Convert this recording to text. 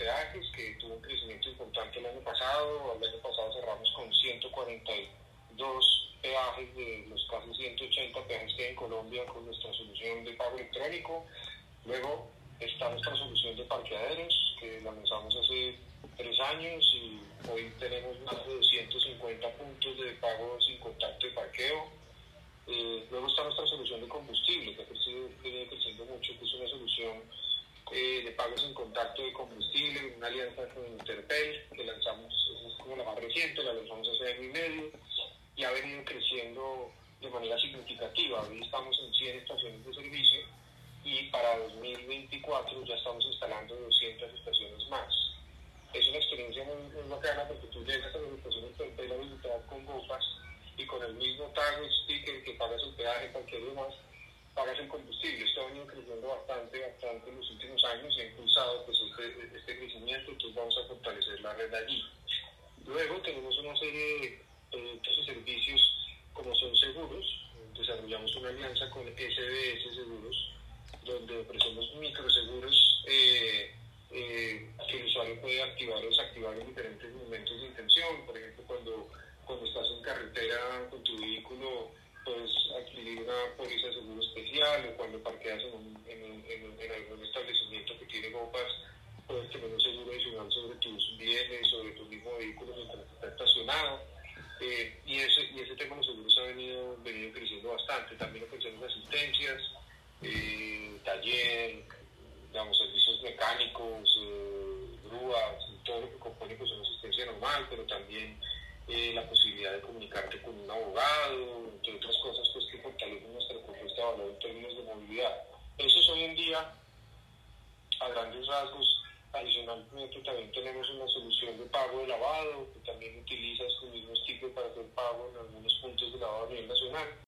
peajes que tuvo un crecimiento importante el año pasado. El año pasado cerramos con 142 peajes de los casi 180 peajes que hay en Colombia con nuestra solución de pago electrónico. Luego está nuestra solución de parqueaderos que la lanzamos hace tres años y hoy tenemos más de 250 puntos de pago sin contacto de parqueo. Eh, luego está nuestra solución de combustible, que ha venido creciendo mucho, que es una solución eh, de pagos en contacto de combustible, una alianza con Interpel, que lanzamos, es como la más reciente, la lanzamos hace año y medio, y ha venido creciendo de manera significativa. Hoy estamos en 100 estaciones de servicio y para 2024 ya estamos instalando 200 estaciones más. Es una experiencia muy, muy bacana porque tú llegas a las estaciones Interpel a con GoPass y con el mismo tag sticker que pagas el peaje, cualquier demás, pagas el combustible. Esto ha venido creciendo bastante, bastante en los últimos años y ha impulsado pues, este, este crecimiento, entonces vamos a fortalecer la red allí. Luego tenemos una serie de productos y servicios como son seguros. Desarrollamos una alianza con SBS Seguros, donde ofrecemos microseguros eh, eh, que el usuario puede activar o desactivar en diferentes momentos de intención. Por ejemplo, cuando, cuando estás en carretera con tu vehículo puedes adquirir una póliza de o cuando parqueas en, un, algún establecimiento que tiene bombas, puedes tener un seguro adicional sobre tus bienes, sobre tu mismo vehículo mientras está estacionado. Eh, y, ese, y ese tema de los seguros ha venido, venido creciendo bastante. También ofrecemos asistencias, eh, taller, digamos, servicios mecánicos, eh, grúas, todo lo que compone pues, una asistencia normal, pero también eh, la posibilidad de comunicarte con un abogado, a grandes rasgos, adicionalmente también tenemos una solución de pago de lavado que también utiliza